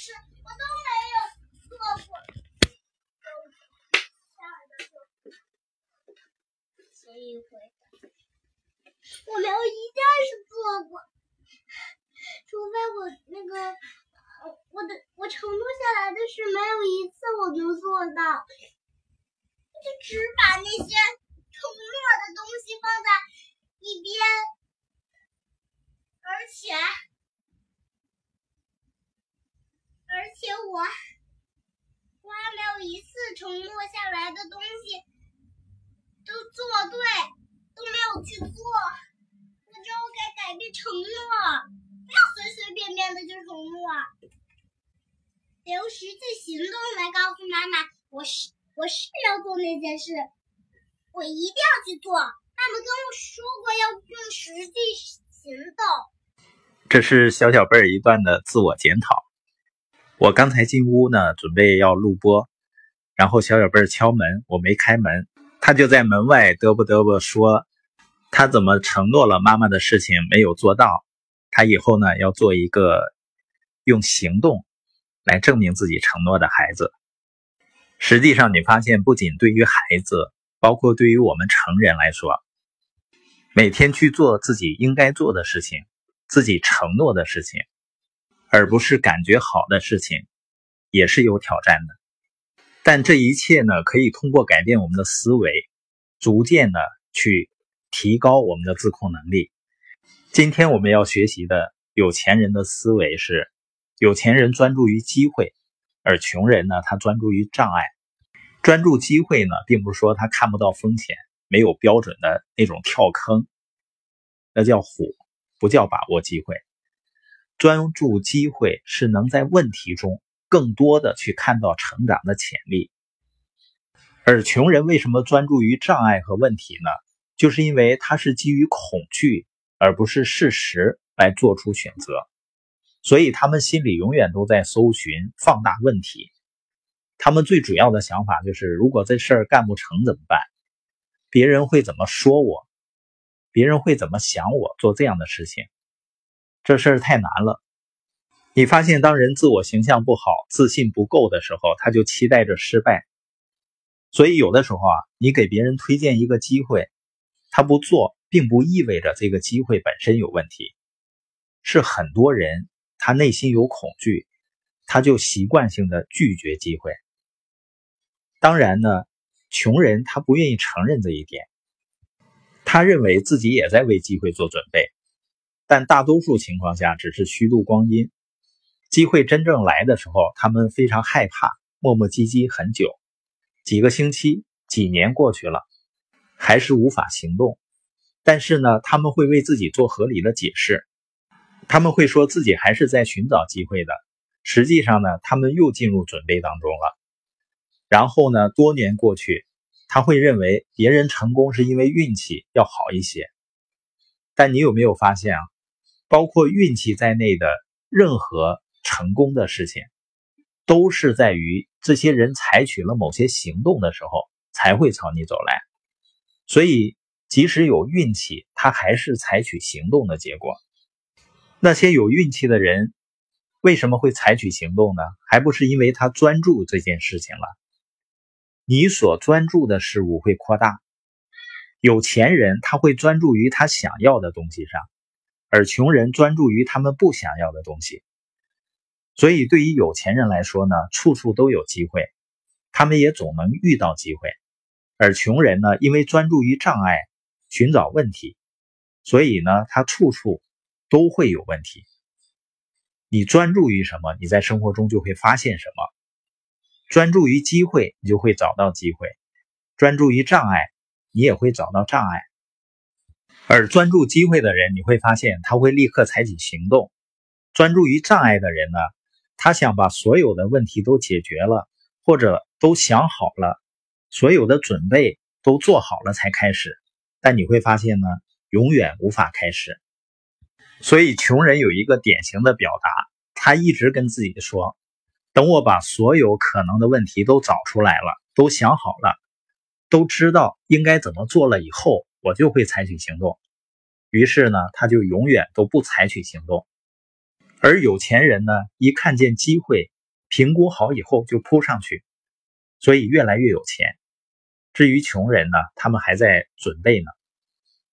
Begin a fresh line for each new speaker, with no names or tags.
事我都没有做过。下来的时候，前一回我没有一件事做过，除非我那个我的我承诺下来的事没有一次我能做到，就只把那些承诺的东西放在一边，而且而且我我还没有一次承诺下来的东西都做对，都没有去做。我知道该改变承诺，不要随随便便的就承诺，得用实际行动来告诉妈妈，我是我是要做那件事，我一定要去做。妈妈跟我说过要用实际行动。
这是小小贝儿一段的自我检讨。我刚才进屋呢，准备要录播，然后小小贝敲门，我没开门，他就在门外嘚啵嘚啵说，他怎么承诺了妈妈的事情没有做到，他以后呢要做一个用行动来证明自己承诺的孩子。实际上，你发现不仅对于孩子，包括对于我们成人来说，每天去做自己应该做的事情。自己承诺的事情，而不是感觉好的事情，也是有挑战的。但这一切呢，可以通过改变我们的思维，逐渐的去提高我们的自控能力。今天我们要学习的有钱人的思维是：有钱人专注于机会，而穷人呢，他专注于障碍。专注机会呢，并不是说他看不到风险，没有标准的那种跳坑，那叫虎。不叫把握机会，专注机会是能在问题中更多的去看到成长的潜力。而穷人为什么专注于障碍和问题呢？就是因为他是基于恐惧而不是事实来做出选择，所以他们心里永远都在搜寻放大问题。他们最主要的想法就是：如果这事儿干不成怎么办？别人会怎么说我？别人会怎么想我做这样的事情？这事儿太难了。你发现，当人自我形象不好、自信不够的时候，他就期待着失败。所以，有的时候啊，你给别人推荐一个机会，他不做，并不意味着这个机会本身有问题。是很多人他内心有恐惧，他就习惯性的拒绝机会。当然呢，穷人他不愿意承认这一点。他认为自己也在为机会做准备，但大多数情况下只是虚度光阴。机会真正来的时候，他们非常害怕，磨磨唧唧很久，几个星期、几年过去了，还是无法行动。但是呢，他们会为自己做合理的解释，他们会说自己还是在寻找机会的。实际上呢，他们又进入准备当中了。然后呢，多年过去。他会认为别人成功是因为运气要好一些，但你有没有发现啊？包括运气在内的任何成功的事情，都是在于这些人采取了某些行动的时候才会朝你走来。所以，即使有运气，他还是采取行动的结果。那些有运气的人为什么会采取行动呢？还不是因为他专注这件事情了。你所专注的事物会扩大。有钱人他会专注于他想要的东西上，而穷人专注于他们不想要的东西。所以，对于有钱人来说呢，处处都有机会，他们也总能遇到机会；而穷人呢，因为专注于障碍，寻找问题，所以呢，他处处都会有问题。你专注于什么，你在生活中就会发现什么。专注于机会，你就会找到机会；专注于障碍，你也会找到障碍。而专注机会的人，你会发现他会立刻采取行动；专注于障碍的人呢，他想把所有的问题都解决了，或者都想好了，所有的准备都做好了才开始。但你会发现呢，永远无法开始。所以，穷人有一个典型的表达，他一直跟自己说。等我把所有可能的问题都找出来了，都想好了，都知道应该怎么做了以后，我就会采取行动。于是呢，他就永远都不采取行动。而有钱人呢，一看见机会，评估好以后就扑上去，所以越来越有钱。至于穷人呢，他们还在准备呢。